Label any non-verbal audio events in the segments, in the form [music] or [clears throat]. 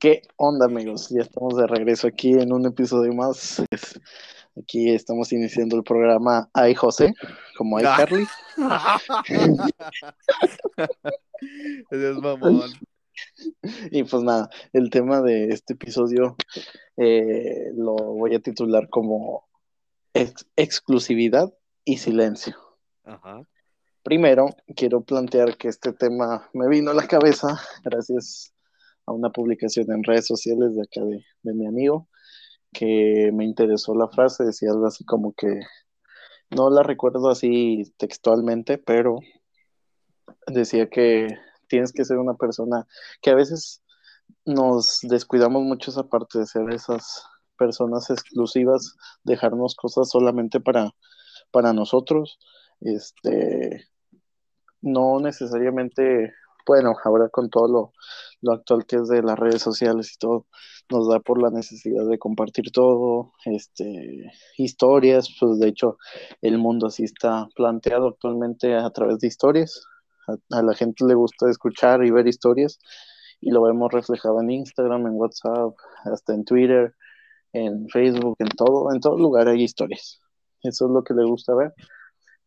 ¿Qué onda, amigos? Ya estamos de regreso aquí en un episodio más. Aquí estamos iniciando el programa Ay José, como Ay Carly. [laughs] es mamón. Y pues nada, el tema de este episodio eh, lo voy a titular como exclusividad y silencio. Ajá. Primero, quiero plantear que este tema me vino a la cabeza gracias a una publicación en redes sociales de acá de, mi amigo, que me interesó la frase, decía algo así como que, no la recuerdo así textualmente, pero decía que tienes que ser una persona que a veces nos descuidamos mucho esa parte de ser esas personas exclusivas, dejarnos cosas solamente para, para nosotros, este, no necesariamente, bueno, ahora con todo lo, actual que es de las redes sociales y todo, nos da por la necesidad de compartir todo, este, historias, pues de hecho el mundo así está planteado actualmente a través de historias, a, la gente le gusta escuchar y ver historias y lo vemos reflejado en Instagram, en WhatsApp, hasta en Twitter, en Facebook, en todo, en todo lugar hay historias. Eso es lo que le gusta ver.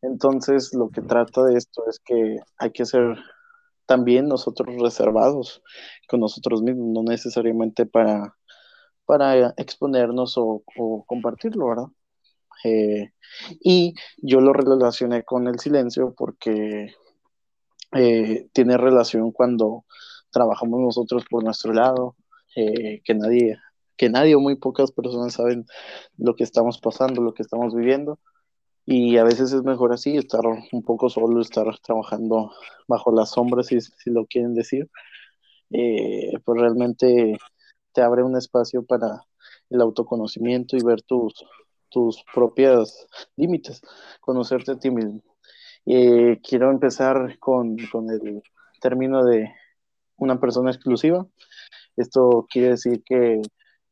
Entonces, lo que trata de esto es que hay que ser también nosotros reservados con nosotros mismos, no necesariamente para, para exponernos o, compartirlo, ¿verdad? Eh, y yo lo relacioné con el silencio porque eh, tiene relación cuando trabajamos nosotros por nuestro lado, eh, que nadie, que nadie o muy pocas personas saben lo que estamos pasando, lo que estamos viviendo y a veces es mejor así, estar un poco solo, estar trabajando bajo las sombras, si, si lo quieren decir, eh, pues realmente te abre un espacio para el autoconocimiento y ver tus, tus propios límites, conocerte a ti mismo. Eh, quiero empezar con, con el término de una persona exclusiva. Esto quiere decir que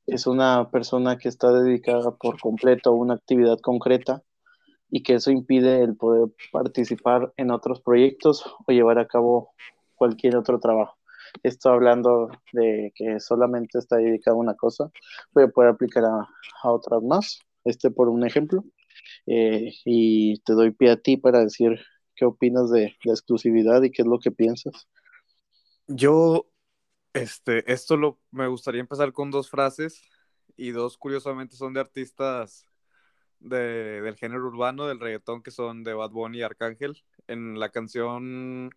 es una persona que está dedicada por completo a una actividad concreta y que eso impide el poder participar en otros proyectos o llevar a cabo cualquier otro trabajo. Esto hablando de que solamente está dedicado a una cosa, puede poder aplicar a, otras más. Este por un ejemplo. Eh, y te doy pie a ti para decir qué opinas de la exclusividad y qué es lo que piensas. Yo, este, esto lo, me gustaría empezar con dos frases y dos curiosamente son de artistas del género urbano, del reggaetón, que son de Bad Bunny y Arcángel. En la canción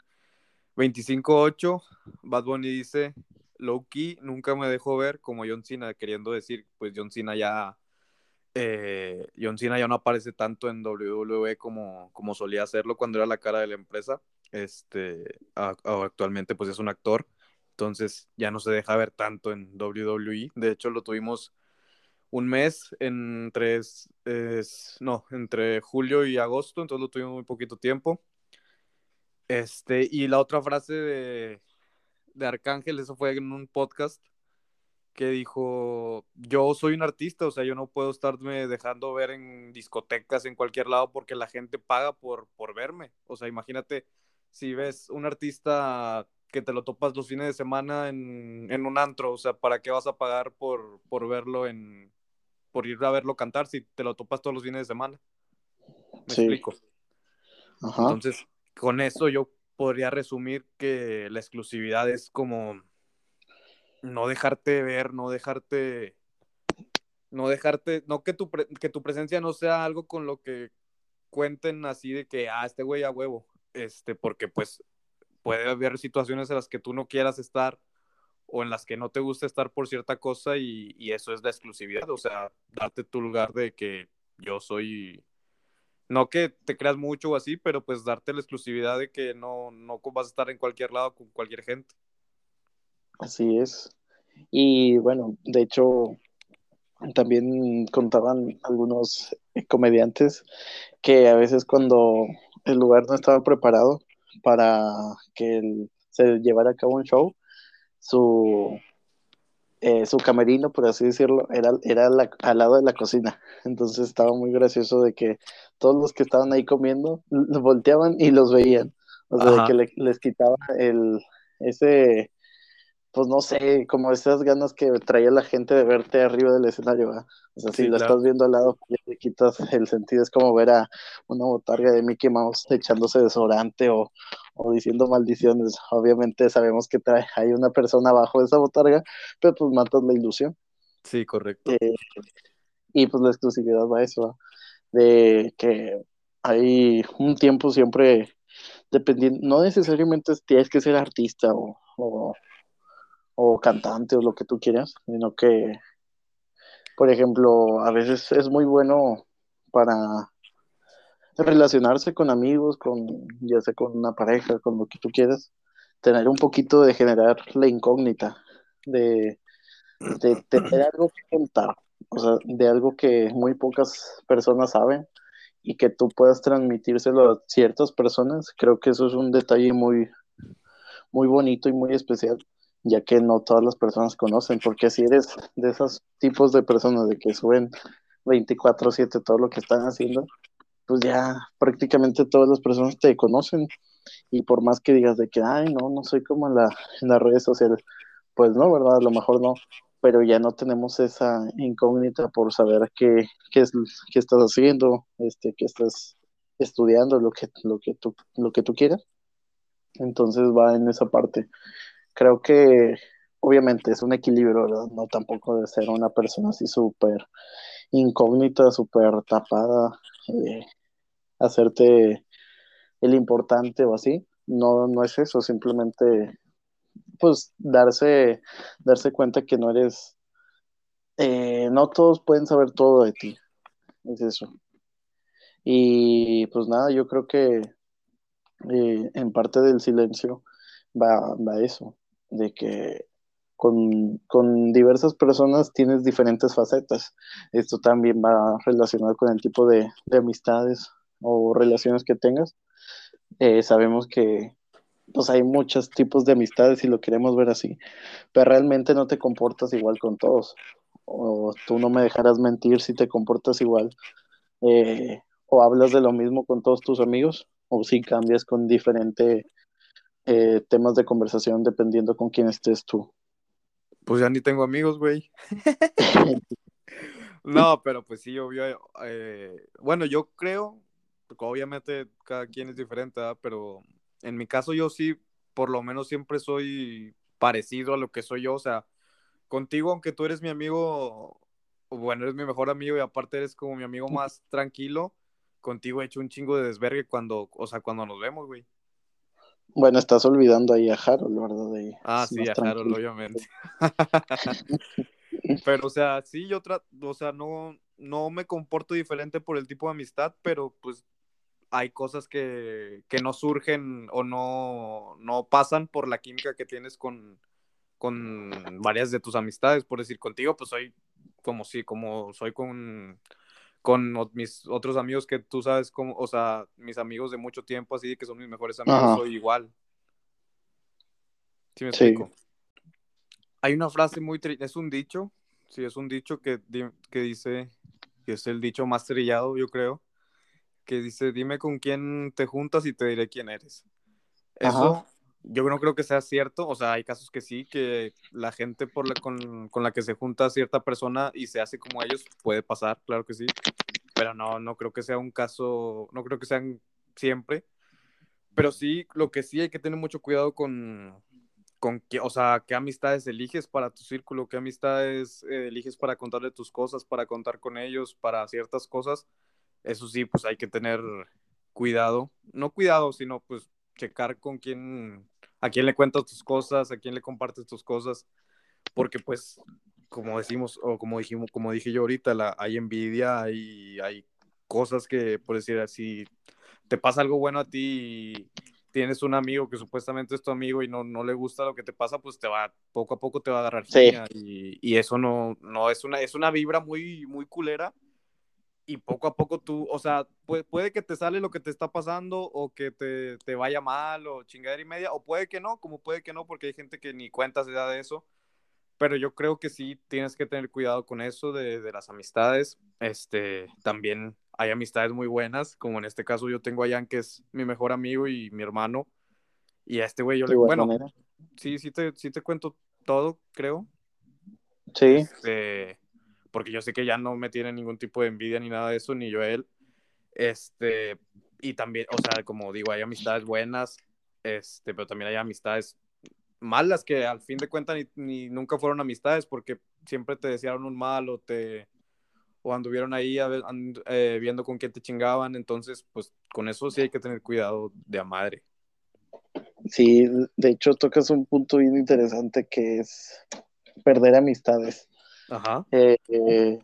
25.8, Bad Bunny dice, low nunca me dejó ver como John Cena, queriendo decir, pues John Cena ya... Eh, John Cena ya no aparece tanto en WWE como, como solía hacerlo cuando era la cara de la empresa. Este, actualmente pues es un actor, entonces ya no se deja ver tanto en WWE. De hecho, lo tuvimos un mes entre, no, entre julio y agosto, entonces lo tuvimos muy poquito tiempo. Este, y la otra frase de, de Arcángel, eso fue en un podcast que dijo, yo soy un artista, o sea, yo no puedo estarme dejando ver en discotecas en cualquier lado porque la gente paga por, por verme. O sea, imagínate si ves un artista que te lo topas los fines de semana en, en un antro, o sea, ¿para qué vas a pagar por, por verlo en, por ir a verlo cantar si te lo topas todos los fines de semana. ¿Me explico? Entonces, con eso yo podría resumir que la exclusividad es como no dejarte ver, no dejarte, no dejarte, no que tu, que tu presencia no sea algo con lo que cuenten así de que, ah, este güey a huevo, este, porque pues puede haber situaciones en las que tú no quieras estar o en las que no te gusta estar por cierta cosa y, eso es la exclusividad, o sea, darte tu lugar de que yo soy, no que te creas mucho o así, pero pues darte la exclusividad de que no, no vas a estar en cualquier lado con cualquier gente. Así es. Y bueno, de hecho, también contaban algunos comediantes que a veces cuando el lugar no estaba preparado para que se llevara a cabo un show, su, eh, su camerino, por así decirlo, era, era al lado de la cocina. Entonces estaba muy gracioso de que todos los que estaban ahí comiendo volteaban y los veían. O sea, de que les quitaba el, ese, pues no sé, como esas ganas que traía la gente de verte arriba del escenario, ¿verdad? O sea, si lo estás viendo al lado, pues, le quitas el sentido, es como ver a una botarga de Mickey Mouse echándose desodorante o, o diciendo maldiciones. Obviamente sabemos que trae, hay una persona abajo de esa botarga, pero pues matas la ilusión. Sí, correcto. Eh, y pues la exclusividad va a eso, de que hay un tiempo siempre dependiendo, no necesariamente tienes que ser artista o, o, cantante o lo que tú quieras, sino que, por ejemplo, a veces es muy bueno para relacionarse con amigos, con ya sea con una pareja, con lo que tú quieras, tener un poquito de generar la incógnita, de, de tener [clears throat] algo que contar, o sea, de algo que muy pocas personas saben y que tú puedas transmitírselo a ciertas personas, creo que eso es un detalle muy, muy bonito y muy especial, ya que no todas las personas conocen, porque si eres de esos tipos de personas de que suben 24/7 todo lo que están haciendo, pues ya prácticamente todas las personas te conocen y por más que digas de que, ay, no, no soy como en, la, en las redes sociales, pues no, ¿verdad? A lo mejor no, pero ya no tenemos esa incógnita por saber qué, qué, qué estás haciendo, este, qué estás estudiando, lo que, lo, que tú, lo que tú quieras. Entonces va en esa parte. Creo que obviamente es un equilibrio, no tampoco de ser una persona así súper incógnita, súper tapada, eh, hacerte el importante o así. No, no es eso, simplemente pues darse, darse cuenta que no eres, eh, no todos pueden saber todo de ti, es eso. Y pues nada, yo creo que eh, en parte del silencio va, va eso, de que con, con, diversas personas tienes diferentes facetas. Esto también va relacionado con el tipo de, de amistades o relaciones que tengas. Eh, sabemos que pues hay muchos tipos de amistades y lo queremos ver así, pero realmente no te comportas igual con todos. O tú no me dejarás mentir si te comportas igual. Eh, o hablas de lo mismo con todos tus amigos, o si cambias con diferentes eh, temas de conversación dependiendo con quién estés tú. Pues ya ni tengo amigos, güey. [laughs] no, pero pues sí, obvio. Eh, bueno, yo creo, porque obviamente cada quien es diferente, pero en mi caso yo sí, por lo menos siempre soy parecido a lo que soy yo, o sea, contigo, aunque tú eres mi amigo, bueno, eres mi mejor amigo y aparte eres como mi amigo más tranquilo, contigo he hecho un chingo de desvergue cuando, o sea, cuando nos vemos, güey. Bueno, estás olvidando ahí a Harold, ¿verdad? ah, sí, a Harold, obviamente. [laughs] pero, o sea, sí, yo trato, o sea, no, no me comporto diferente por el tipo de amistad, pero pues hay cosas que, no surgen o no, no, pasan por la química que tienes con, con varias de tus amistades. Por decir, contigo, pues soy como si, como soy con, con mis otros amigos que tú sabes, como, o sea, mis amigos de mucho tiempo, así que son mis mejores amigos, soy igual. ¿Sí me explico? Hay una frase muy, es un dicho, sí, es un dicho que, que dice, que es el dicho más trillado, yo creo, que dice, dime con quién te juntas y te diré quién eres. Eso yo no creo que sea cierto, o sea, hay casos que sí, que la gente por la, con, la que se junta cierta persona y se hace como ellos, puede pasar, claro que sí, pero no, no creo que sea un caso, no creo que sean siempre, pero sí, lo que sí hay que tener mucho cuidado con, con qué, o sea, qué amistades eliges para tu círculo, qué amistades eh, eliges para contarle tus cosas, para contar con ellos, para ciertas cosas, eso sí, pues hay que tener cuidado, no cuidado, sino pues checar con quién, a quién le cuentas tus cosas, a quién le compartes tus cosas, porque pues, como decimos, o como dijimos, como dije yo ahorita, la, hay envidia, hay, hay cosas que, por decir así, te pasa algo bueno a ti y tienes un amigo que supuestamente es tu amigo y no, no le gusta lo que te pasa, pues te va, poco a poco te va a agarrar sí. y, y, eso no, no es una, es una vibra muy, muy culera y poco a poco tú, o sea, puede, que te sale lo que te está pasando o que te, te, vaya mal o chingadera y media, o puede que no, como puede que no, porque hay gente que ni cuenta se da de eso, pero yo creo que sí tienes que tener cuidado con eso de, de, las amistades, este, también hay amistades muy buenas, como en este caso yo tengo a Jan, que es mi mejor amigo y mi hermano, y a este güey yo le, bueno, sí, sí te, sí te cuento todo, creo. Sí. Este, porque yo sé que ya no me tiene ningún tipo de envidia ni nada de eso, ni yo a él. Este, y también, o sea, como digo, hay amistades buenas, este, pero también hay amistades malas que al fin de cuentas ni, nunca fueron amistades porque siempre te desearon un mal o te o anduvieron ahí eh, viendo con quién te chingaban, entonces pues con eso sí hay que tener cuidado de a madre. Sí, de hecho tocas un punto bien interesante que es perder amistades. Ajá. Eh, eh,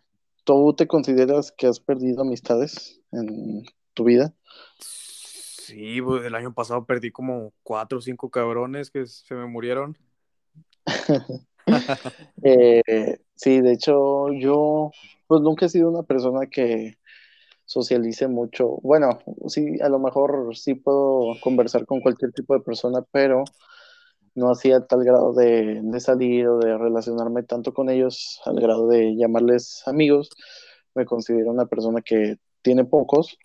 ¿Tú te consideras que has perdido amistades en tu vida? Sí, pues, el año pasado perdí como cuatro o cinco cabrones que se me murieron. [laughs] Eh, sí, de hecho, yo pues nunca he sido una persona que socialice mucho. Bueno, sí, a lo mejor sí puedo conversar con cualquier tipo de persona, pero no hacía tal grado de, de, salir o de relacionarme tanto con ellos, al grado de llamarles amigos. Me considero una persona que tiene pocos,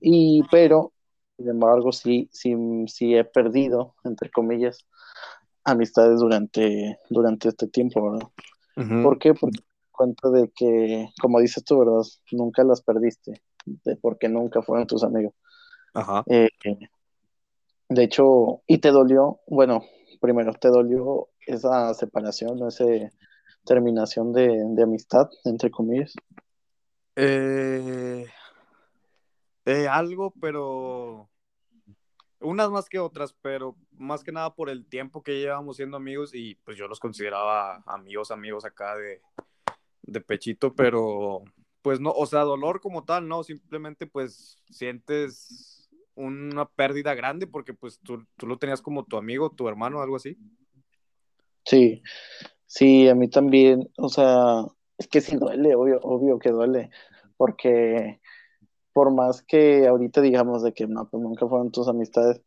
y pero sin embargo, sí, sí, sí he perdido, entre comillas, amistades durante, durante este tiempo, ¿verdad? ¿Por qué? Porque cuenta de que, como dices tú, ¿verdad? Nunca las perdiste, de porque nunca fueron tus amigos. Ajá. Eh, de hecho, y te dolió, bueno, primero, ¿te dolió esa separación, esa terminación de, amistad, entre comillas? Eh, eh, algo, pero unas más que otras, pero más que nada por el tiempo que llevamos siendo amigos y pues yo los consideraba amigos, amigos acá de, de pechito, pero pues no, o sea, dolor como tal, no, simplemente pues sientes una pérdida grande porque pues tú, tú lo tenías como tu amigo, tu hermano, algo así. Sí, sí, a mí también, o sea, es que sí duele, obvio, obvio que duele, porque por más que ahorita digamos de que no, pues nunca fueron tus amistades,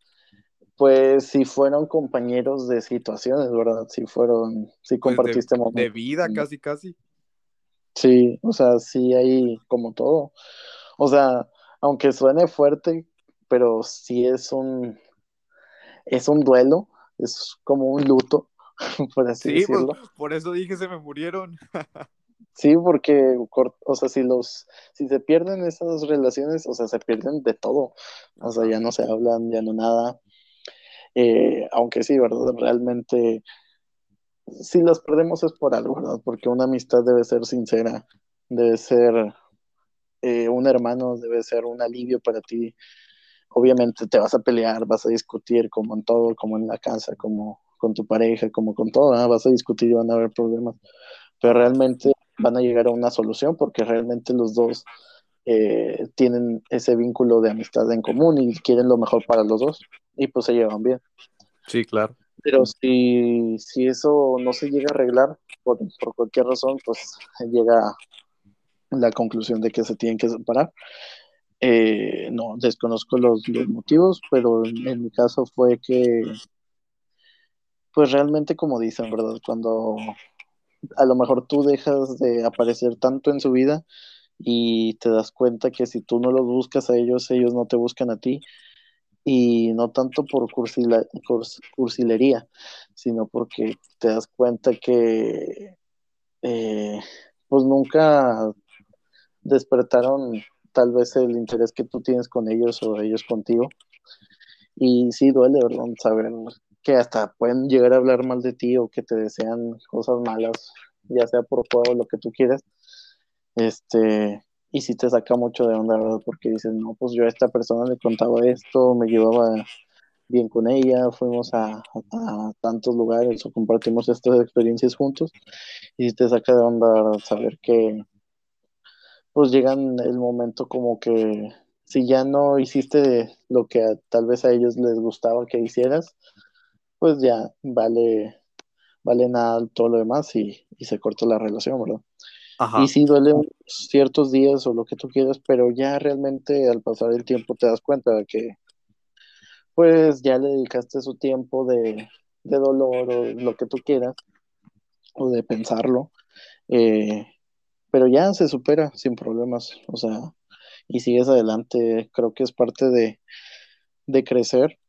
pues si fueron compañeros de situaciones, ¿verdad? Si fueron, si pues compartiste momentos. De vida, casi, casi. Sí, o sea, sí hay como todo. O sea, aunque suene fuerte, pero sí es un, es un duelo, es como un luto, [laughs] por así sí, pues, decirlo. por eso dije se me murieron. [laughs] Sí, porque, o sea, si los, si se pierden esas relaciones, o sea, se pierden de todo. O sea, ya no se hablan, ya no nada. Eh, aunque sí, ¿verdad? Realmente, si las perdemos es por algo, ¿verdad? Porque una amistad debe ser sincera, debe ser eh, un hermano, debe ser un alivio para ti. Obviamente te vas a pelear, vas a discutir como en todo, como en la casa, como con tu pareja, como con todo, vas a discutir y van a haber problemas. Pero realmente van a llegar a una solución porque realmente los dos eh, tienen ese vínculo de amistad en común y quieren lo mejor para los dos y pues se llevan bien. Sí, claro. Pero si, si eso no se llega a arreglar por, por cualquier razón, pues llega la conclusión de que se tienen que separar. Eh, no, desconozco los, los, motivos, pero en mi caso fue que, pues realmente como dicen, ¿verdad? Cuando a lo mejor tú dejas de aparecer tanto en su vida y te das cuenta que si tú no los buscas a ellos, ellos no te buscan a ti. Y no tanto por cursilería, sino porque te das cuenta que eh, pues nunca despertaron tal vez el interés que tú tienes con ellos o ellos contigo. Y sí duele, ¿verdad? Saber que hasta pueden llegar a hablar mal de ti o que te desean cosas malas, ya sea por juego o lo que tú quieras. Este, y si te saca mucho de onda, ¿verdad? Porque dices, no, pues yo a esta persona le contaba esto, me llevaba bien con ella, fuimos a, tantos lugares o compartimos estas experiencias juntos, y si te saca de onda saber que pues llegan el momento como que si ya no hiciste lo que tal vez a ellos les gustaba que hicieras, pues ya vale, vale nada todo lo demás y, se corta la relación, ¿verdad? Y sí duele ciertos días o lo que tú quieras, pero ya realmente al pasar el tiempo te das cuenta de que pues ya le dedicaste su tiempo de, dolor o lo que tú quieras, o de pensarlo, eh, pero ya se supera sin problemas, o sea, y sigues adelante, creo que es parte de, de crecer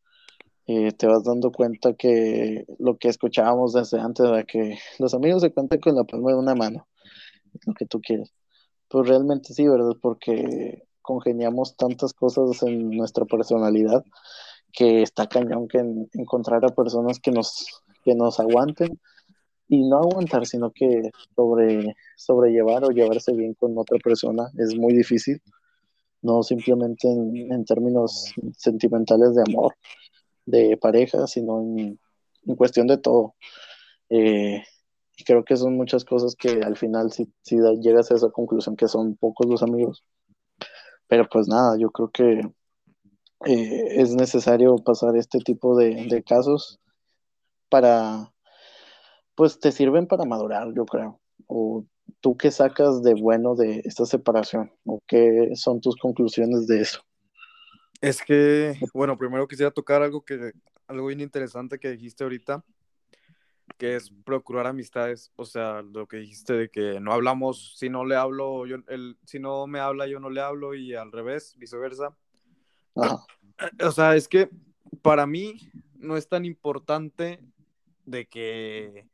eh, te vas dando cuenta que lo que escuchábamos desde antes era que los amigos se cuentan con la palma de una mano, lo que tú quieres. Pues realmente sí, ¿verdad? Porque congeniamos tantas cosas en nuestra personalidad que está cañón que encontrar a personas que nos, que nos aguanten y no aguantar, sino que sobre, sobrellevar o llevarse bien con otra persona es muy difícil, no simplemente en, términos sentimentales de amor, de pareja, sino en, cuestión de todo. Eh, y creo que son muchas cosas que al final si, si llegas a esa conclusión que son pocos los amigos. Pero pues nada, yo creo que eh, es necesario pasar este tipo de, de casos para, pues te sirven para madurar, yo creo. O tú qué sacas de bueno de esta separación o qué son tus conclusiones de eso. Es que, bueno, primero quisiera tocar algo que algo bien interesante que dijiste ahorita, que es procurar amistades, o sea, lo que dijiste de que no hablamos, si no le hablo, yo, el, si no me habla, yo no le hablo y al revés, viceversa. O sea, es que para mí no es tan importante de que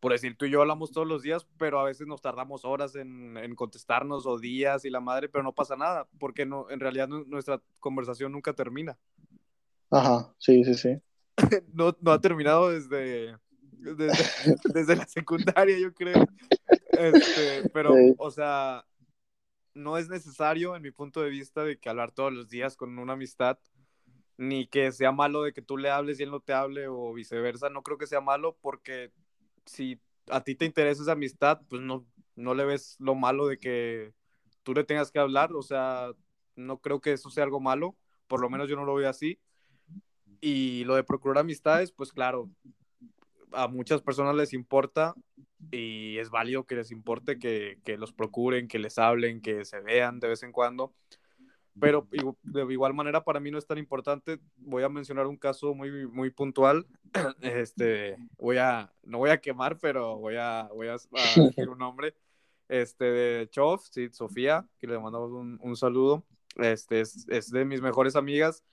por decir, tú y yo hablamos todos los días, pero a veces nos tardamos horas en, contestarnos o días y la madre, pero no pasa nada, porque no, en realidad nuestra conversación nunca termina. Ajá, sí, sí, sí. [laughs] no, no ha terminado desde, [laughs] desde, la secundaria, yo creo. Este, pero, o sea, no es necesario, en mi punto de vista, de que hablar todos los días con una amistad, ni que sea malo de que tú le hables y él no te hable o viceversa. No creo que sea malo porque si a ti te interesa esa amistad, pues no, no le ves lo malo de que tú le tengas que hablar, o sea, no creo que eso sea algo malo, por lo menos yo no lo veo así. Y lo de procurar amistades, pues claro, a muchas personas les importa y es válido que les importe que, que los procuren, que les hablen, que se vean de vez en cuando pero de igual manera para mí no es tan importante. Voy a mencionar un caso muy, muy puntual. [clears throat] Este, voy a, no voy a quemar, pero voy a, voy a, [laughs] decir un nombre. Este, de Chof, sí, Sofía, que le mandamos un, un saludo. Este, es, es, de mis mejores amigas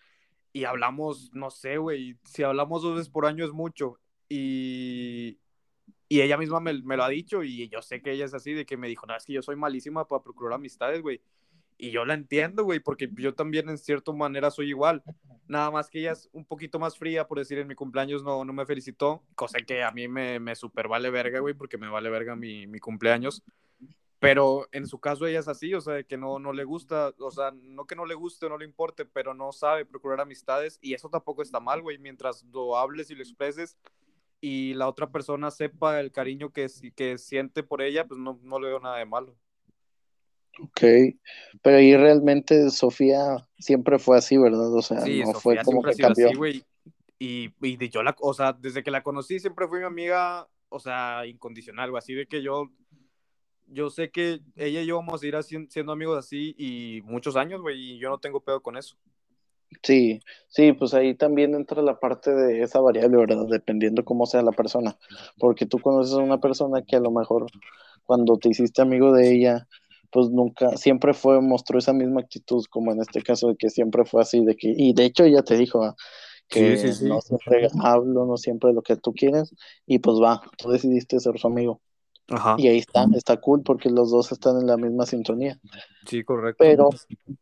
y hablamos, no sé, güey, si hablamos dos veces por año es mucho. Y, y ella misma me, me, lo ha dicho y yo sé que ella es así, de que me dijo, no, es que yo soy malísima para procurar amistades, güey. Y yo la entiendo, güey, porque yo también en cierta manera soy igual. Nada más que ella es un poquito más fría, por decir, en mi cumpleaños no, no me felicitó, cosa que a mí me, me super vale verga, güey, porque me vale verga mi, mi cumpleaños. Pero en su caso ella es así, o sea, que no, no le gusta, o sea, no que no le guste o no le importe, pero no sabe procurar amistades y eso tampoco está mal, güey, mientras lo hables y lo expreses y la otra persona sepa el cariño que, que siente por ella, pues no, no le veo nada de malo. Ok, pero ahí realmente Sofía siempre fue así, ¿verdad? O sea, no fue como que cambió. Así, y, y de yo la, o sea, desde que la conocí siempre fue mi amiga, o sea, incondicional, güey, así de que yo, yo sé que ella y yo vamos a ir siendo amigos así y muchos años, güey, y yo no tengo pedo con eso. Sí, sí, pues ahí también entra la parte de esa variable, ¿verdad? Dependiendo cómo sea la persona, porque tú conoces a una persona que a lo mejor cuando te hiciste amigo de ella, pues nunca, siempre fue, mostró esa misma actitud, como en este caso, de que siempre fue así, de que, y de hecho ella te dijo ah, que no siempre hablo, no siempre lo que tú quieres, y pues va, tú decidiste ser su amigo. Ajá. Y ahí está, está cool porque los dos están en la misma sintonía. Sí, correcto. Pero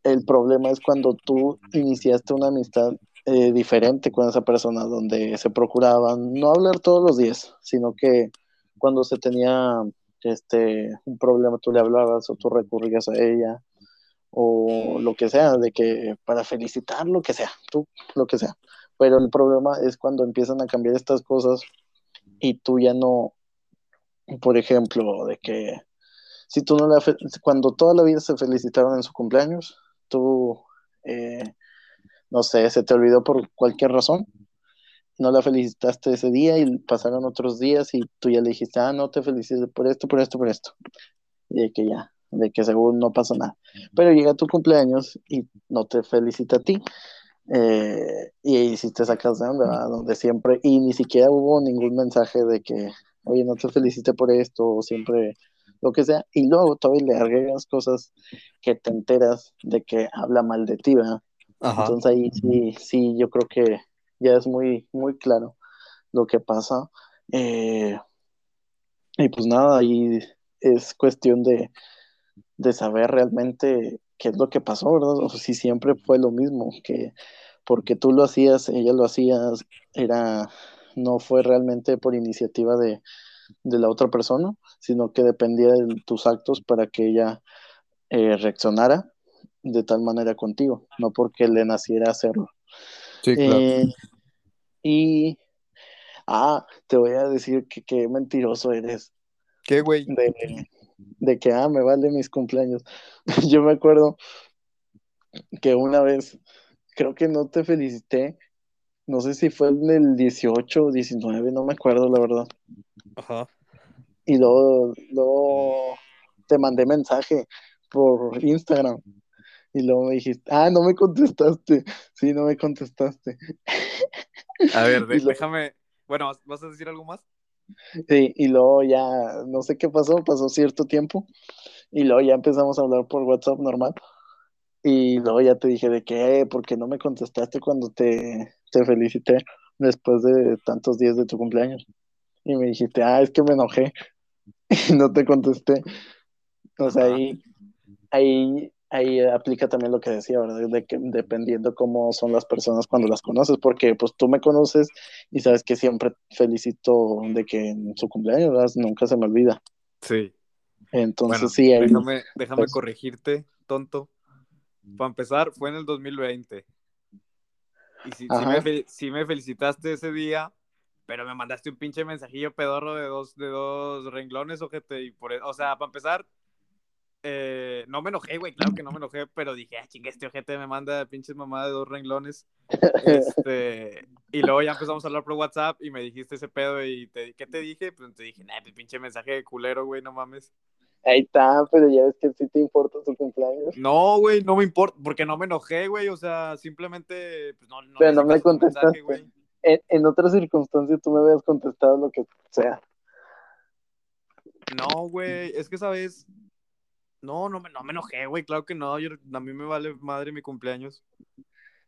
el problema es cuando tú iniciaste una amistad eh, diferente con esa persona, donde se procuraban no hablar todos los días, sino que cuando se tenía este, un problema tú le hablabas o tú recurrías a ella o lo que sea, de que para felicitar, lo que sea, tú, lo que sea. Pero el problema es cuando empiezan a cambiar estas cosas y tú ya no, por ejemplo, de que si tú no la, cuando toda la vida se felicitaron en su cumpleaños, tú, eh, no sé, se te olvidó por cualquier razón, no la felicitaste ese día y pasaron otros días y tú ya le dijiste, ah, no te felicité por esto, por esto, por esto. Y de que ya, de que según no pasó nada. Pero llega tu cumpleaños y no te felicita a ti. Eh, y hiciste esa canción, ¿verdad? Donde siempre, y ni siquiera hubo ningún mensaje de que, oye, no te felicité por esto, o siempre lo que sea. Y luego todavía le agregas cosas que te enteras de que habla mal de ti, ¿verdad? Entonces ahí sí, sí, yo creo que ya es muy, muy claro lo que pasa. Eh, y pues nada, ahí es cuestión de, de saber realmente qué es lo que pasó, ¿verdad? O si siempre fue lo mismo, que porque tú lo hacías, ella lo hacía, era, no fue realmente por iniciativa de, de la otra persona, sino que dependía de tus actos para que ella eh, reaccionara de tal manera contigo, no porque le naciera hacerlo. Sí, claro. Eh, y, ah, te voy a decir que qué mentiroso eres. ¿Qué, güey? De, de que, ah, me vale mis cumpleaños. [laughs] Yo me acuerdo que una vez, creo que no te felicité, no sé si fue en el 18 o 19, no me acuerdo la verdad. Ajá. Y luego, luego te mandé mensaje por Instagram. Y luego me dijiste, ah, no me contestaste. Sí, no me contestaste. A ver, [laughs] de- déjame. Bueno, ¿vas- ¿vas a decir algo más? Sí, y luego ya, no sé qué pasó, pasó cierto tiempo. Y luego ya empezamos a hablar por WhatsApp normal. Y luego ya te dije de que, ¿por qué no me contestaste cuando te, te felicité después de tantos días de tu cumpleaños? Y me dijiste, ah, es que me enojé. [laughs] Y no te contesté. O sea, ahí, ahí, ahí aplica también lo que decía, ¿verdad? De que dependiendo cómo son las personas cuando las conoces, porque pues tú me conoces y sabes que siempre felicito de que en su cumpleaños, ¿verdad? Nunca se me olvida. Sí. Entonces Bueno, sí, ahí, déjame, déjame pues- corregirte, tonto. Para empezar, fue en el 2020. Y sí, sí me, sí me felicitaste ese día, pero me mandaste un pinche mensajillo pedorro de dos, de dos renglones, ojete. Y por, e- o sea, para empezar, eh, no me enojé, güey, claro que no me enojé, pero dije, ah, chingue, este ojete me manda pinches mamá de dos renglones. Este, y luego ya empezamos a hablar por WhatsApp y me dijiste ese pedo y te, ¿qué te dije? Pues te dije, nah, pues, pinche mensaje de culero, güey, no mames. ahí está, pero ya ves que sí te importa tu cumpleaños. No, güey, no me importa, porque no me enojé, güey, o sea, simplemente, pues no, no Pero le no me contestaste. mensaje. En, en otras circunstancias tú me habías contestado lo que sea. No, güey, es que, ¿sabes? No, no me, no me enojé, güey, claro que no, yo- a mí me vale madre mi cumpleaños.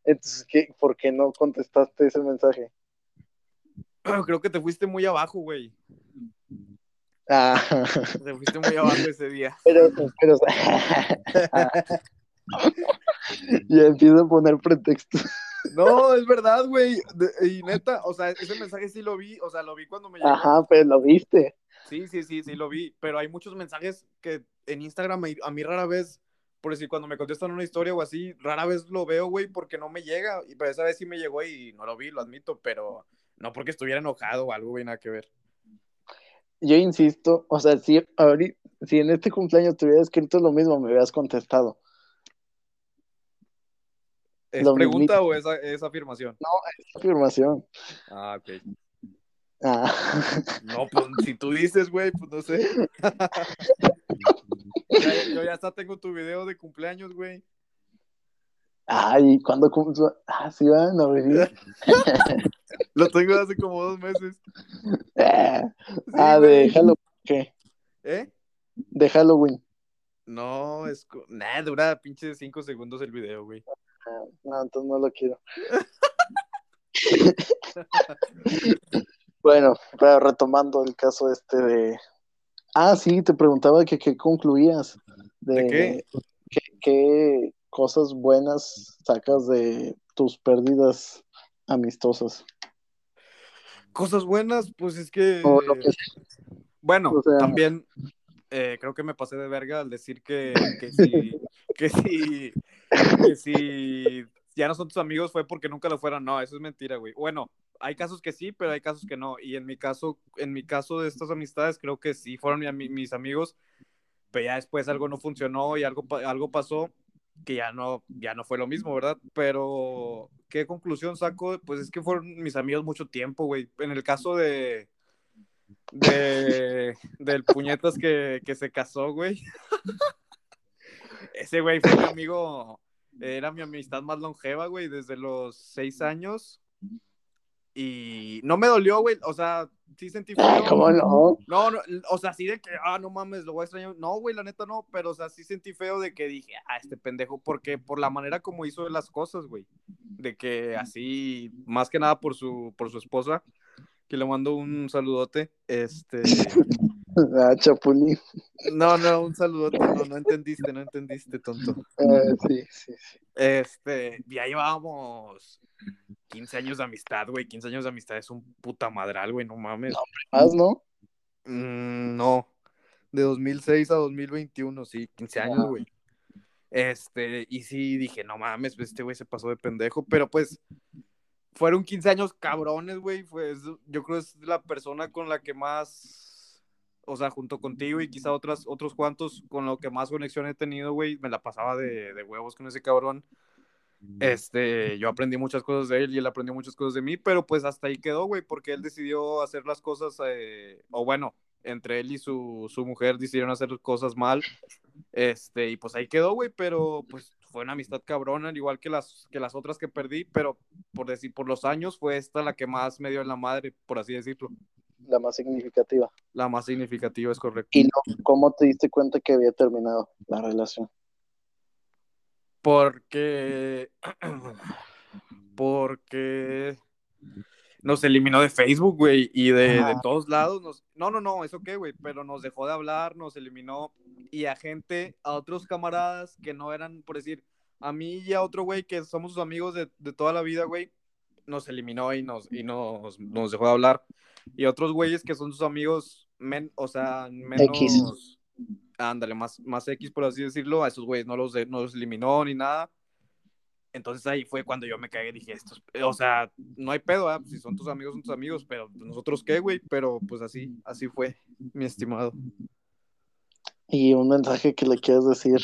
Entonces, ¿qué, ¿por qué no contestaste ese mensaje? [clears throat] Creo que te fuiste muy abajo, güey, Ah, te fuiste muy abajo ese día. [laughs] pero, pero [laughs] ya empiezo a poner pretextos. No, es verdad, güey, y neta, o sea, ese mensaje sí lo vi, o sea, lo vi cuando me llegó. Ajá, pero lo viste. Sí, sí, sí, sí lo vi, pero hay muchos mensajes que en Instagram a- mí rara vez, por decir, cuando me contestan una historia o así, rara vez lo veo, güey, porque no me llega, y pero esa vez sí me llegó y no lo vi, lo admito, pero no porque estuviera enojado o algo, güey, nada que ver. Yo insisto, o sea, si, ahorita, si en este cumpleaños te hubiera escrito lo mismo, me hubieras contestado. ¿Es Lo pregunta o es, es afirmación? Esa afirmación. Ah, ok. Ah. [laughs] No, pues si tú dices, güey, pues no sé. [laughs] Ya- yo ya hasta tengo tu video de cumpleaños, güey. Ay, ¿cuándo cum- Ah, sí, van a venir. Lo tengo hace como dos meses. Ah, Sí, ah, güey. de Halloween. ¿Qué? ¿Eh? De Halloween. No, es. Nah, dura pinche cinco segundos el video, güey. No, entonces no lo quiero. [laughs] [laughs] bueno, pero retomando el caso este de... Ah, sí, te preguntaba que qué concluías. ¿De qué? qué? qué cosas buenas sacas de tus pérdidas amistosas? Cosas buenas, pues es que. O lo que sea. Bueno, o sea- también eh, creo que me pasé de verga al decir que, que si. [laughs] que si. que si ya no son tus amigos fue porque nunca lo fueron. No, eso es mentira, güey. Bueno, hay casos que sí, pero hay casos que no. Y en mi caso, en mi caso de estas amistades, creo que sí fueron mis amigos. Pero ya después algo no funcionó y algo, algo pasó que ya no, ya no fue lo mismo, ¿verdad? Pero, ¿qué conclusión saco? Pues es que fueron mis amigos mucho tiempo, güey. En el caso de, de del puñetas que, que se casó, güey. Ese güey fue mi amigo, era mi amistad más longeva, güey, desde los seis años. Y no me dolió, güey, o sea, sí sentí feo. ¿Cómo no? No, no, o sea, sí de que, ah, no mames, lo voy a extrañar. No, güey, la neta no, pero, o sea, sí sentí feo de que dije, ah, este pendejo, porque por la manera como hizo las cosas, güey. De que así, más que nada por su, por su esposa, que le mando un saludote, este... Ah, Chapulín. No, no, un saludote, no, no entendiste, no entendiste, tonto. Ah, sí, sí, sí. Este, ya llevábamos 15 años de amistad, güey. 15 años de amistad es un puta madral, güey, no mames. No, más, ¿no? Mm, no. De 2006 a 2021, sí, 15 años, güey. Este, y sí dije, no mames, pues, este güey se pasó de pendejo, pero pues fueron 15 años cabrones, güey. Pues yo creo que es la persona con la que más, o sea, junto contigo y quizá otras, otros cuantos con lo que más conexión he tenido, güey. Me la pasaba de, de huevos con ese cabrón. Este, yo aprendí muchas cosas de él y él aprendió muchas cosas de mí, pero pues hasta ahí quedó, güey, porque él decidió hacer las cosas, eh, o bueno, entre él y su, su mujer decidieron hacer cosas mal, este, y pues ahí quedó, güey, pero pues fue una amistad cabrona, al igual que las, que las otras que perdí, pero por decir, por los años fue esta la que más me dio en la madre, por así decirlo. La más significativa. La más significativa, es correcto. ¿Y no, cómo te diste cuenta que había terminado la relación? Porque. [clears throat] Porque. Nos eliminó de Facebook, güey, y de, de todos lados. Nos... No, no, no, eso qué, güey, pero nos dejó de hablar, nos eliminó. Y a gente, a otros camaradas que no eran, por decir, a mí y a otro güey que somos sus amigos de, de toda la vida, güey, nos eliminó y nos, y nos, nos dejó de hablar. Y otros güeyes que son sus amigos, men, o sea, menos. X. Ándale, más, más X, por así decirlo. A esos güeyes no los, no los eliminó ni nada. Entonces ahí fue cuando yo me cagué y dije, estos, o sea, no hay pedo, ¿ah? si son tus amigos, son tus amigos, pero nosotros qué, güey, pero pues así, así fue, mi estimado. Y un mensaje que le quieres decir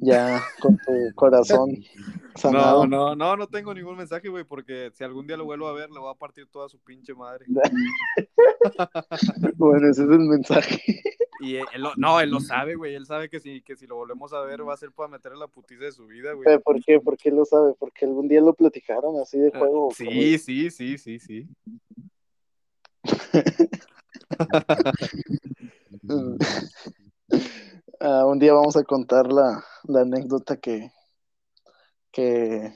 ya con tu corazón [laughs] sanado. No, no, no, no tengo ningún mensaje, güey, porque si algún día lo vuelvo a ver, le voy a partir toda su pinche madre. [laughs] Bueno, ese es el mensaje. Y él, él lo- no, él lo sabe, güey, él sabe que si, que si lo volvemos a ver va a ser para meterle la putiza de su vida, güey. ¿Por qué? ¿Por qué lo sabe? Porque algún día lo platicaron así de juego. Ah, Sí, sí, sí, sí, sí. [laughs] Ah, un día vamos a contar la, la anécdota que, que,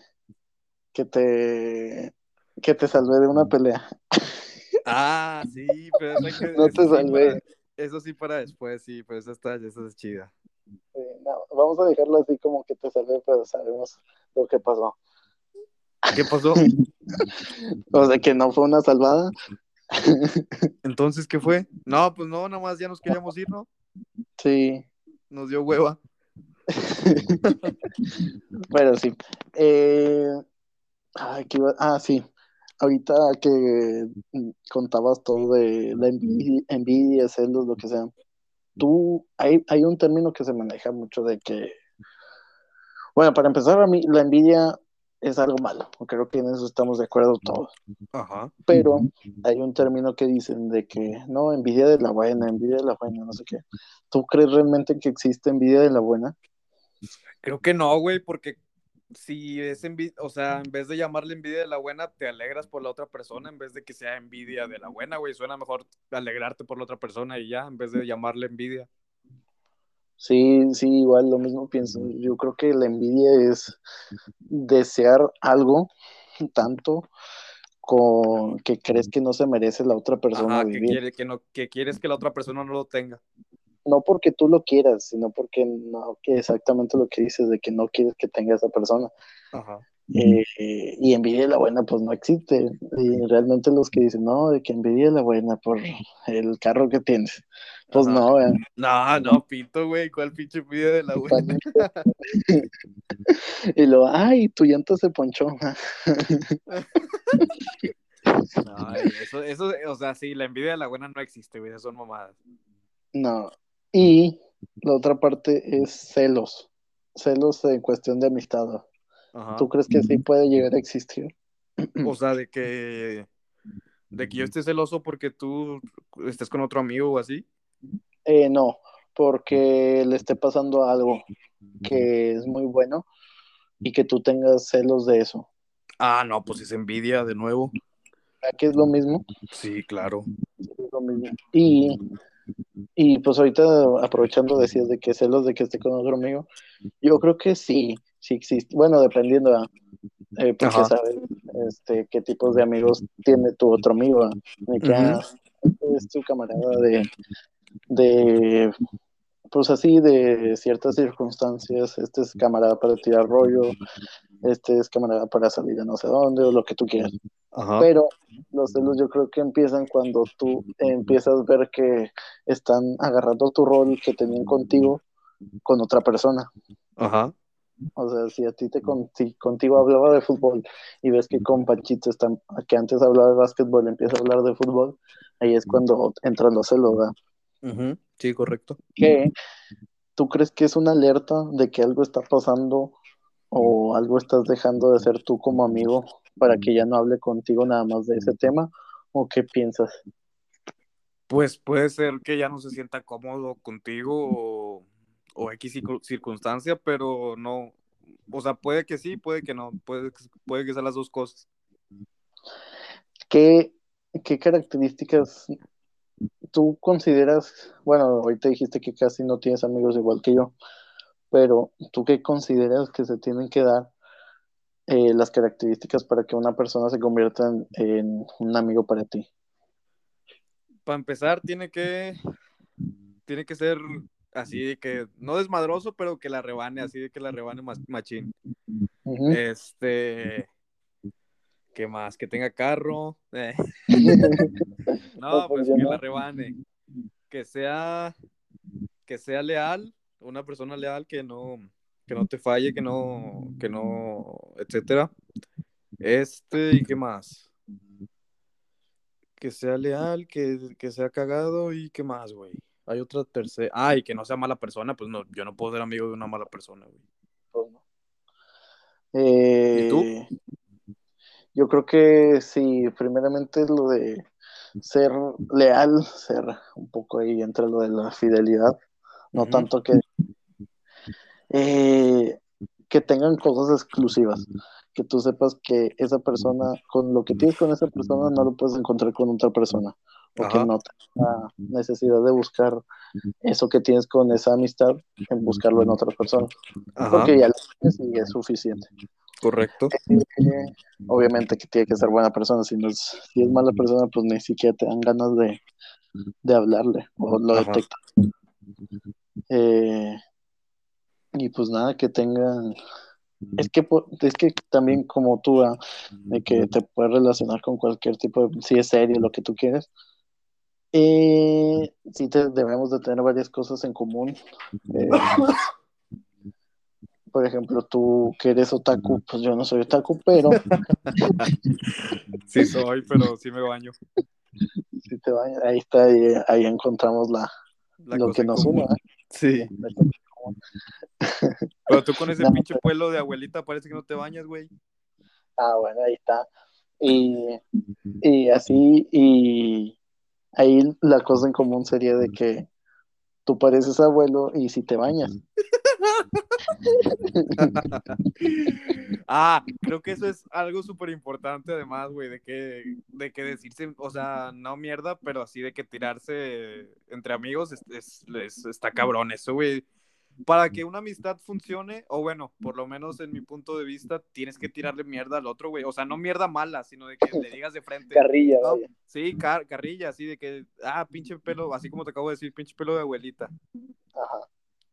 que te que te salvé de una pelea. Ah, sí, pero que- [laughs] No te sí salvé. para- eso sí para después, sí, pero esa está, esa es chida. Sí, no, vamos a dejarlo así como que te salvé, pero sabemos lo que pasó. ¿Qué pasó? [laughs] O sea, que no fue una salvada. Entonces, ¿qué fue? No, pues no, nada más ya nos queríamos ir, ¿no? Sí, Nos dio hueva. [laughs] pero sí. Eh, ay, ¿qué iba- Ah, sí. Ahorita que contabas todo de la envidia, envidia, celos, lo que sea. Tú, hay, hay un término que se maneja mucho de que, bueno, para empezar, a mí la envidia es algo malo. Creo que en eso estamos de acuerdo todos. Ajá. Pero hay un término que dicen de que, no, envidia de la buena, envidia de la buena, no sé qué. ¿Tú crees realmente que existe envidia de la buena? Creo que no, güey, porque si es envidia, o sea, en vez de llamarle envidia de la buena, te alegras por la otra persona en vez de que sea envidia de la buena, güey. Suena mejor alegrarte por la otra persona y ya, en vez de llamarle envidia. Sí, sí, igual lo mismo pienso. Yo creo que la envidia es desear algo tanto con que crees que no se merece la otra persona Ajá, que, quiere, que, no, que quieres que la otra persona no lo tenga. No porque tú lo quieras, sino porque no, que exactamente lo que dices, de que no quieres que tenga esa persona. Ajá. Eh, eh, y envidia de la buena, pues no existe. Y realmente los que dicen, no, de que envidia de la buena por el carro que tienes. Pues Ajá. no, vean. No, no, pito, güey. ¿Cuál pinche envidia de la buena? [laughs] Y lo, ay, tu llanta se ponchó. [laughs] No, eso, eso, o sea, sí, la envidia de la buena no existe, güey. Son mamadas. No. Y la otra parte es celos. Celos en cuestión de amistad. Ajá. ¿Tú crees que sí puede llegar a existir? O [clears throat] sea, de que. De que yo esté celoso porque tú estés con otro amigo o así. Eh, no, porque le esté pasando algo que es muy bueno y que tú tengas celos de eso. Ah, no, pues es envidia de nuevo. que es lo mismo? Sí, claro. Es lo mismo. Y, y pues ahorita aprovechando decías de que celos de que esté con otro amigo, yo creo que sí, sí existe. Bueno, dependiendo, eh, porque Ajá. sabes este, qué tipos de amigos tiene tu otro amigo. De que, ah, este es tu camarada de, de, pues así, de ciertas circunstancias. Este es camarada para tirar rollo, este es camarada para salir a no sé dónde, o lo que tú quieras. Ajá. Pero los celos yo creo que empiezan cuando tú empiezas a ver que están agarrando tu rol que tenían contigo con otra persona. Ajá. O sea, si a ti te con, si contigo hablaba de fútbol y ves que con Panchito está, que antes hablaba de básquetbol, empieza a hablar de fútbol, ahí es cuando entran los celos, ¿verdad? Sí, correcto. Que tú crees que es una alerta de que algo está pasando o algo estás dejando de ser tú como amigo para que ya no hable contigo nada más de ese tema o qué piensas? Pues puede ser que ya no se sienta cómodo contigo o, o X circu- circunstancia, pero no. O sea, puede que sí, puede que no. Puede, que- puede que sean las dos cosas. ¿Qué, qué características tú consideras, bueno, ahorita dijiste que casi no tienes amigos igual que yo, pero tú qué consideras que se tienen que dar eh, las características para que una persona se convierta en, en un amigo para ti? Para empezar, tiene que. Tiene que ser así de que. No desmadroso, pero que la rebane, así de que la rebane más machín. Este. ¿Qué más? Que tenga carro. [laughs] Eh. [laughs] No, pues que la rebane. Que sea, que sea leal, una persona leal que no, que no te falle, que no, que no, etcétera. Este, ¿y qué más? Que sea leal, que, que sea cagado y qué más, güey. Hay otra tercera. Ah, y que no sea mala persona, pues no, yo no puedo ser amigo de una mala persona, güey. Eh, ¿Y tú? Yo creo que sí, primeramente es lo de ser leal, ser un poco ahí entre lo de la fidelidad, no tanto que eh, que tengan cosas exclusivas, que tú sepas que esa persona, con lo que tienes con esa persona, no lo puedes encontrar con otra persona, o que Ajá. no tenga necesidad de buscar eso que tienes con esa amistad, en buscarlo en otras personas, Ajá, porque ya lo tienes y es suficiente. correcto. Eh, obviamente que tiene que ser buena persona, si, no es, si es mala persona, pues ni siquiera te dan ganas de, de hablarle o lo Ajá. detectas. Eh, y pues nada, que tengan. Es que, es que también como tú, ah, de que te puedes relacionar con cualquier tipo de, si es serio, lo que tú quieres, eh, sí te, debemos de tener varias cosas en común. Eh, por ejemplo, tú que eres otaku, pues yo no soy otaku, pero Sí soy, pero sí me baño. si te va, ahí está, ahí, ahí encontramos la, La lo que nos une. ¿eh? Sí. [laughs] Pero tú con ese No, pinche pueblo de abuelita parece que no te bañas, güey. Ah, bueno, ahí está. Y, y así, y ahí la cosa en común sería de que tú pareces abuelo y si te bañas. Ah, creo que eso es algo súper importante además, güey, de que, de que decirse, o sea, no mierda, pero así de que tirarse entre amigos es, es- es- está cabrón eso, güey. Para que una amistad funcione, o bueno, por lo menos en mi punto de vista, tienes que tirarle mierda al otro, güey. O sea, no mierda mala, sino de que le [laughs] digas de frente. Carrilla, No, sí, car- carrilla, así de que, ah, pinche pelo, así como te acabo de decir, pinche pelo de abuelita. Ajá.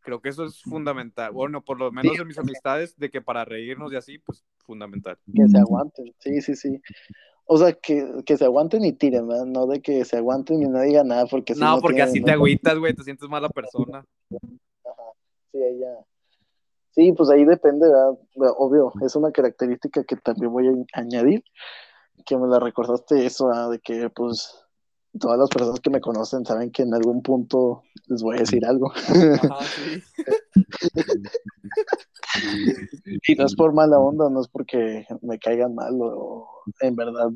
Creo que eso es fundamental. Bueno, por lo menos en mis amistades, de que para reírnos y así, pues fundamental. Que se aguanten, sí, sí, sí. O sea, que, que se aguanten y tiren, ¿verdad? No de que se aguanten y no digan nada porque si no, no porque tienen- así te agüitas, güey, te sientes mala persona. Sí, ya. Sí, pues ahí depende, ¿verdad? Obvio, es una característica que también voy a añadir, que me la recordaste eso, ¿verdad? de que pues todas las personas que me conocen saben que en algún punto les voy a decir algo. Ajá, sí. [laughs] Y no es por mala onda, no es porque me caigan mal o en verdad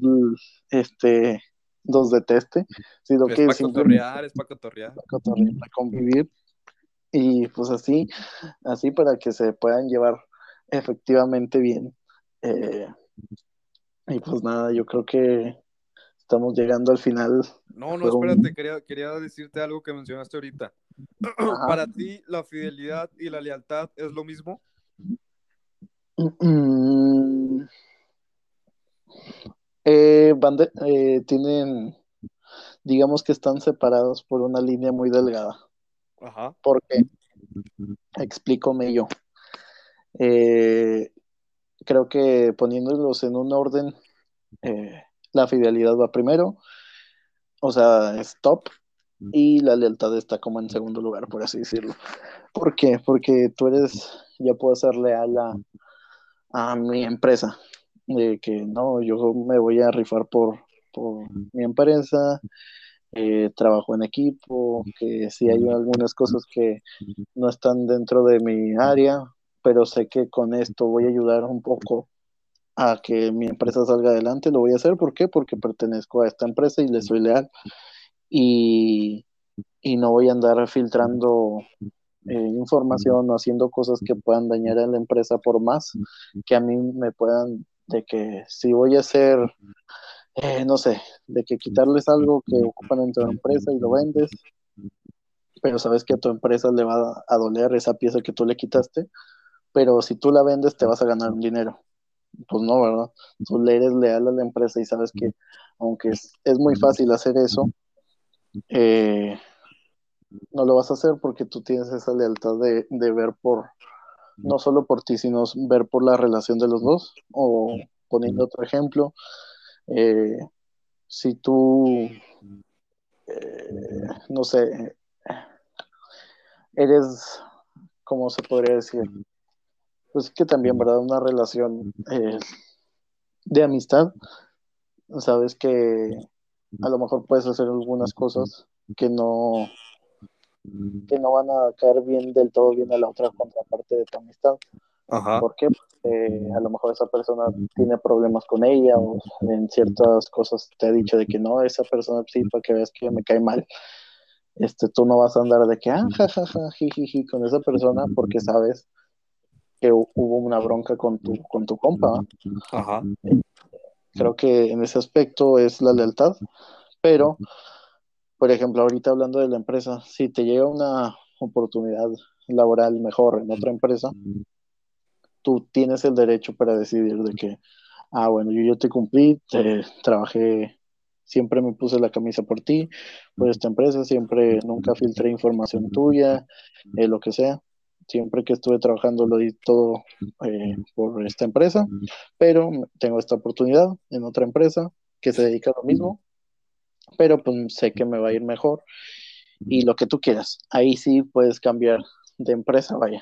este los deteste, sino Es que para simplemente cotorrear, es para cotorrear. para cotorrear, para convivir y pues así, así para que se puedan llevar efectivamente bien. Eh, y pues nada, yo creo que estamos llegando al final. No, no, espérate, quería, quería decirte algo que mencionaste ahorita. [clears throat] ¿Para ti la fidelidad y la lealtad es lo mismo? Mm, eh, eh, tienen, digamos que están separados por una línea muy delgada. Ajá. Porque, explícome yo. Eh, creo que poniéndolos en un orden, la fidelidad va primero, o sea, es top, y la lealtad está como en segundo lugar, por así decirlo. ¿Por qué? Porque tú eres, ya puedes ser leal a, a mi empresa, de que no, yo me voy a rifar por, por mi empresa, eh, trabajo en equipo, que si hay algunas cosas que no están dentro de mi área, pero sé que con esto voy a ayudar un poco a que mi empresa salga adelante, lo voy a hacer. ¿Por qué? Porque pertenezco a esta empresa y le soy leal. Y, y no voy a andar filtrando eh, información o haciendo cosas que puedan dañar a la empresa por más que a mí me puedan, de que si voy a hacer, eh, no sé, de que quitarles algo que ocupan en tu empresa y lo vendes, pero sabes que a tu empresa le va a doler esa pieza que tú le quitaste, pero si tú la vendes te vas a ganar un dinero. Pues no, ¿verdad? Tú le eres leal a la empresa y sabes que aunque es, es muy fácil hacer eso, eh, no lo vas a hacer porque tú tienes esa lealtad de, ver por, no solo por ti, sino ver por la relación de los dos. O poniendo otro ejemplo, eh, si tú, eh, no sé, eres, ¿cómo se podría decir? Pues que también, ¿verdad? Una relación eh, de amistad, sabes que a lo mejor puedes hacer algunas cosas que no que no van a caer bien del todo bien a la otra contraparte de tu amistad. Ajá. ¿Por qué? Porque a lo mejor esa persona tiene problemas con ella o en ciertas cosas te ha dicho de que no, esa persona sí, para que veas que me cae mal. Este, tú no vas a andar de que, ah, jajaja, jijiji, con esa persona porque sabes que hubo una bronca con tu, con tu compa. Ajá. Creo que en ese aspecto es la lealtad, pero por ejemplo, ahorita hablando de la empresa, si te llega una oportunidad laboral mejor en otra empresa, tú tienes el derecho para decidir de que, ah, bueno, yo, yo te cumplí, trabajé, siempre me puse la camisa por ti, por esta empresa, siempre nunca filtré información tuya, eh, lo que sea. Siempre que estuve trabajando lo di todo eh, por esta empresa, pero tengo esta oportunidad en otra empresa que se dedica a lo mismo pero pues sé que me va a ir mejor y lo que tú quieras. Ahí sí puedes cambiar de empresa, vaya.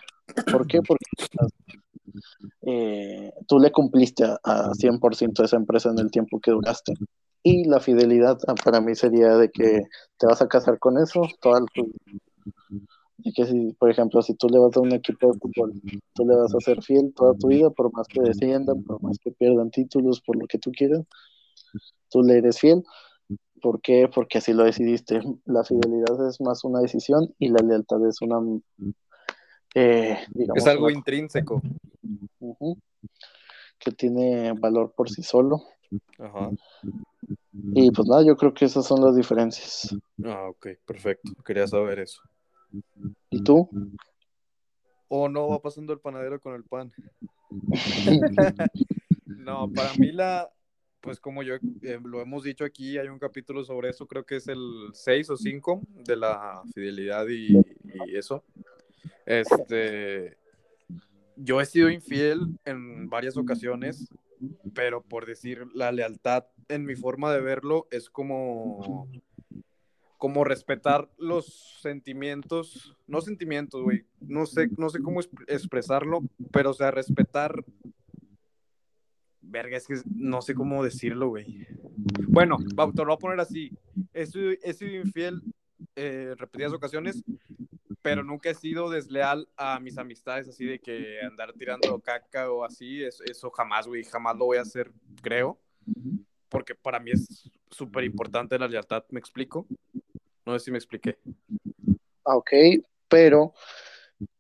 ¿Por qué? Porque eh, tú le cumpliste a, 100% a esa empresa en el tiempo que duraste. Y la fidelidad ah, para mí sería de que te vas a casar con eso, toda tu, y que si, por ejemplo, si tú le vas a un equipo de fútbol, tú le vas a ser fiel toda tu vida, por más que desciendan, por más que pierdan títulos, por lo que tú quieras, tú le eres fiel ¿Por qué? Porque así lo decidiste. La fidelidad es más una decisión y la lealtad es una... Eh, es algo intrínseco. que tiene valor por sí solo. Y pues nada, yo creo que esas son las diferencias. Ah, ok, perfecto. Quería saber eso. ¿Y tú? ¿O no va pasando el panadero con el pan? [laughs] no, para mí la, pues como yo eh, lo hemos dicho aquí, hay un capítulo sobre eso, creo que es el 6 o 5 de la fidelidad y, eso. Este, yo he sido infiel en varias ocasiones, pero por decir la lealtad en mi forma de verlo es como como respetar los sentimientos, no sentimientos, güey, no sé, no sé cómo expresarlo, pero o sea, respetar Verga, es que no sé cómo decirlo, güey. Bueno, te lo voy a poner así. He sido, infiel eh, repetidas ocasiones, pero nunca he sido desleal a mis amistades, así de que andar tirando caca o así. Eso, jamás, güey, jamás lo voy a hacer, creo. Porque para mí es súper importante la lealtad, ¿me explico? No sé si me expliqué. Ah, ok, pero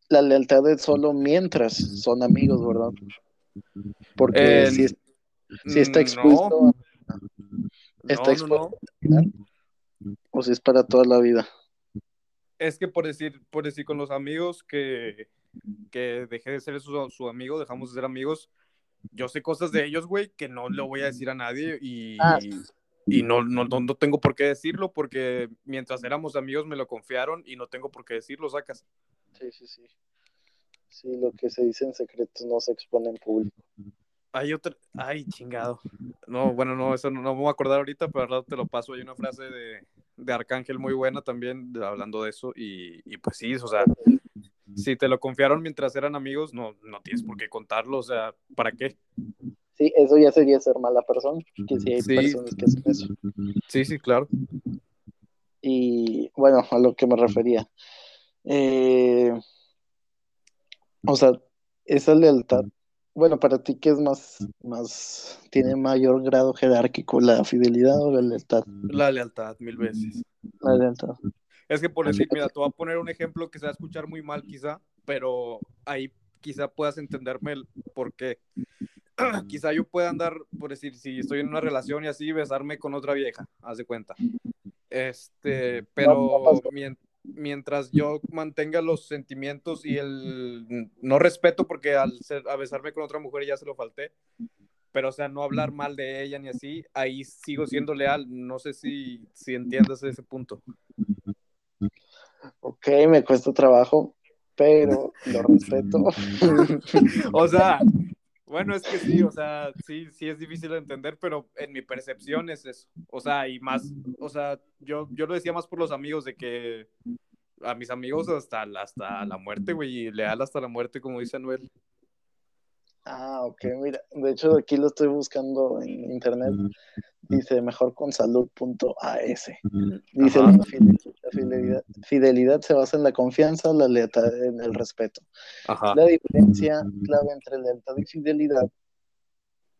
la lealtad es solo mientras son amigos, ¿verdad? Porque si, está expuesto ¿Está expuesto? ¿O si es para toda la vida? Es que por decir, por decir con los amigos que, que dejé de ser su, su amigo, dejamos de ser amigos, yo sé cosas de ellos, güey, que no le voy a decir a nadie y, Ah. y no, no, no, no tengo por qué decirlo porque mientras éramos amigos me lo confiaron y no tengo por qué decirlo, sacas. Sí, sí, sí. Sí, lo que se dice en secreto no se expone en público. Hay otra, ay, chingado. No, bueno, no, eso no, no me voy a acordar ahorita, pero al rato te lo paso. Hay una frase de, de Arcángel muy buena también, de- hablando de eso, y, y pues sí, o sea, si te lo confiaron mientras eran amigos, no, no tienes por qué contarlo, o sea, ¿para qué? Sí, eso ya sería ser mala persona, que sí hay Sí. personas que hacen eso. Sí, sí, claro. Y bueno, a lo que me refería. Eh, o sea, esa lealtad, bueno, para ti, ¿qué es más, más, tiene mayor grado jerárquico, la fidelidad o la lealtad? La lealtad, mil veces. La lealtad. Es que por decir, mira, te voy a poner un ejemplo que se va a escuchar muy mal quizá, pero ahí quizá puedas entenderme el por qué. [clears throat] quizá yo pueda andar, por decir, si estoy en una relación y así, besarme con otra vieja, haz de cuenta. Este, pero no mientras yo mantenga los sentimientos y el no respeto, porque al ser, a besarme con otra mujer ya se lo falté, pero o sea, no hablar mal de ella ni así, ahí sigo siendo leal. No sé si, si entiendes ese punto. Ok, me cuesta trabajo, pero lo respeto. [laughs] O sea, bueno, es que sí, o sea, sí, sí es difícil de entender, pero en mi percepción es eso. O sea, y más, o sea, yo, yo lo decía más por los amigos de que a mis amigos hasta, hasta la muerte, güey, y leal hasta la muerte, como dice Anuel. Ah, ok, mira, de hecho aquí lo estoy buscando en internet. Dice mejor con salud.as. Dice Ajá. la fidelidad, la fidelidad, fidelidad se basa en la confianza, la lealtad en el respeto. Ajá. La diferencia clave entre lealtad y fidelidad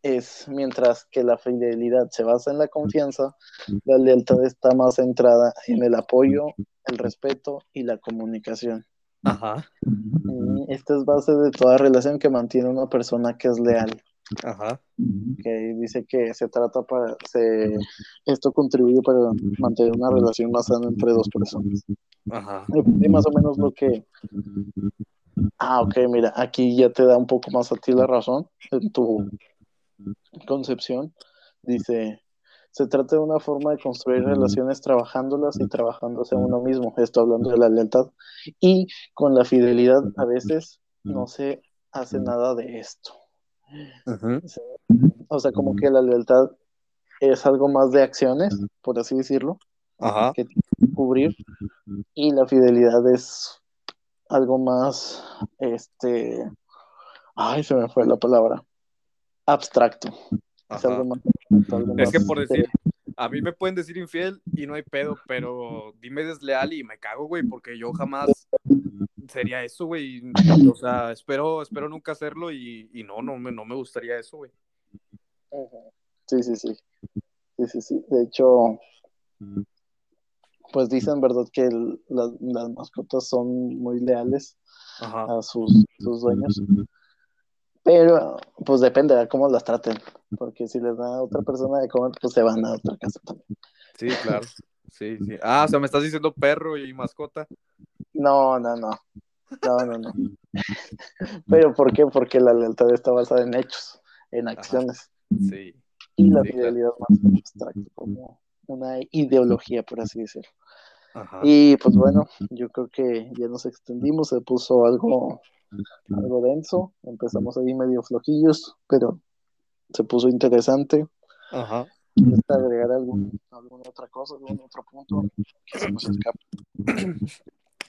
es, mientras que la fidelidad se basa en la confianza, la lealtad está más centrada en el apoyo, el respeto y la comunicación. Ajá. Y esta es base de toda relación que mantiene una persona que es leal. Ajá. que dice que se trata para se, esto contribuye para mantener una relación más sana entre dos personas Ajá. y más o menos lo que ah ok mira aquí ya te da un poco más a ti la razón en tu concepción dice se trata de una forma de construir relaciones trabajándolas y trabajándose a uno mismo. Esto hablando de la lealtad. Y con la fidelidad a veces no se hace nada de esto. O sea, como que la lealtad es algo más de acciones, por así decirlo, Ajá. que cubrir, y la fidelidad es algo más, este, ay, se me fue la palabra, abstracto. Es algo Ajá. más abstracto, algo Es que por decir, a mí me pueden decir infiel y no hay pedo, pero dime desleal y me cago, güey, porque yo jamás sería eso, güey. O sea, espero, espero nunca hacerlo y, y no, no me, no me gustaría eso, güey. Sí, sí, sí. Sí, sí, sí. De hecho, pues dicen, ¿verdad? Que el- las, las mascotas son muy leales Ajá. a sus, sus dueños. Pero, pues depende de cómo las traten. Porque si les da a otra persona de comer, pues se van a otra casa también. Sí, claro. Sí, sí. Ah, o sea, me estás diciendo perro y mascota. No, no, no. No, no, no. Pero ¿por qué? Porque la lealtad está basada en hechos, en acciones. Sí. Y la Sí, claro. fidelidad más abstracta, como una ideología, por así decirlo. Ajá. Y pues bueno, yo creo que ya nos extendimos, se puso algo, algo denso, empezamos ahí medio flojillos, pero se puso interesante. Ajá. ¿Quieres agregar algún, alguna otra cosa, algún otro punto que se nos escape?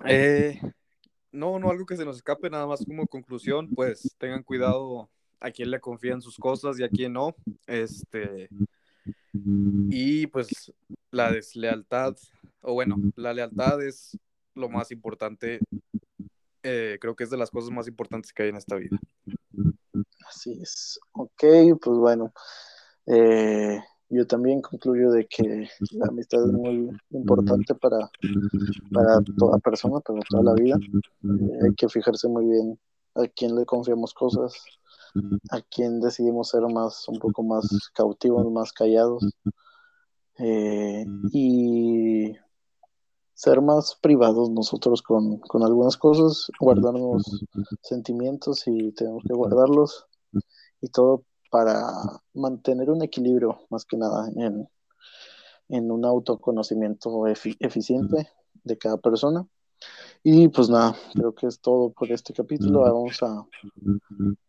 Eh, no, no, algo que se nos escape, nada más como conclusión, pues tengan cuidado a quién le confían sus cosas y a quién no. Este, y pues la deslealtad, o bueno, la lealtad es lo más importante, eh, creo que es de las cosas más importantes que hay en esta vida. Así es. Ok, pues bueno, eh, yo también concluyo de que la amistad es muy importante para, para toda persona, para toda la vida. Eh, hay que fijarse muy bien a quién le confiamos cosas, a quién decidimos ser más, un poco más cautivos, más callados. y ser más privados nosotros con, con algunas cosas, guardarnos sentimientos y tenemos que guardarlos y todo para mantener un equilibrio más que nada en, en un autoconocimiento eficiente de cada persona. Y pues nada, creo que es todo por este capítulo. Vamos a,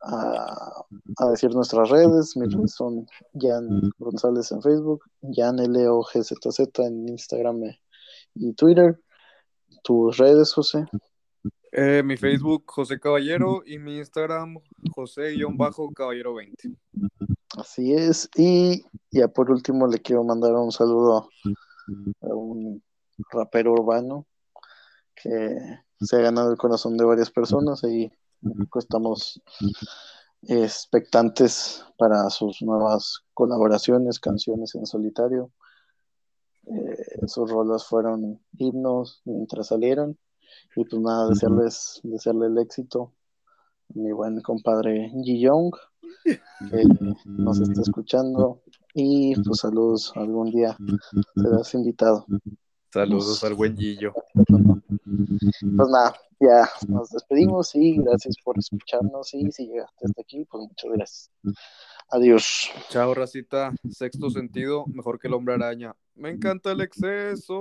a, decir nuestras redes. Mis redes son Jan González en Facebook, Jan LOGZZ en Instagram y Twitter. ¿Tus redes, José? Eh, mi Facebook, José Caballero, y mi Instagram, José-Caballero20. Así es. Y ya por último le quiero mandar un saludo a un rapero urbano que se ha ganado el corazón de varias personas y estamos expectantes para sus nuevas colaboraciones, canciones en solitario. Eh, sus rolas fueron himnos mientras salieron. Y pues nada, desearles, desearle el éxito a mi buen compadre Ji Young que nos está escuchando. Y pues saludos algún día serás invitado. Saludos al buen Gillo. Pues nada ya nos despedimos y gracias por escucharnos. Y si llegaste hasta aquí pues muchas gracias adiós. Chao racita. Sexto sentido mejor que el hombre araña. Me encanta el exceso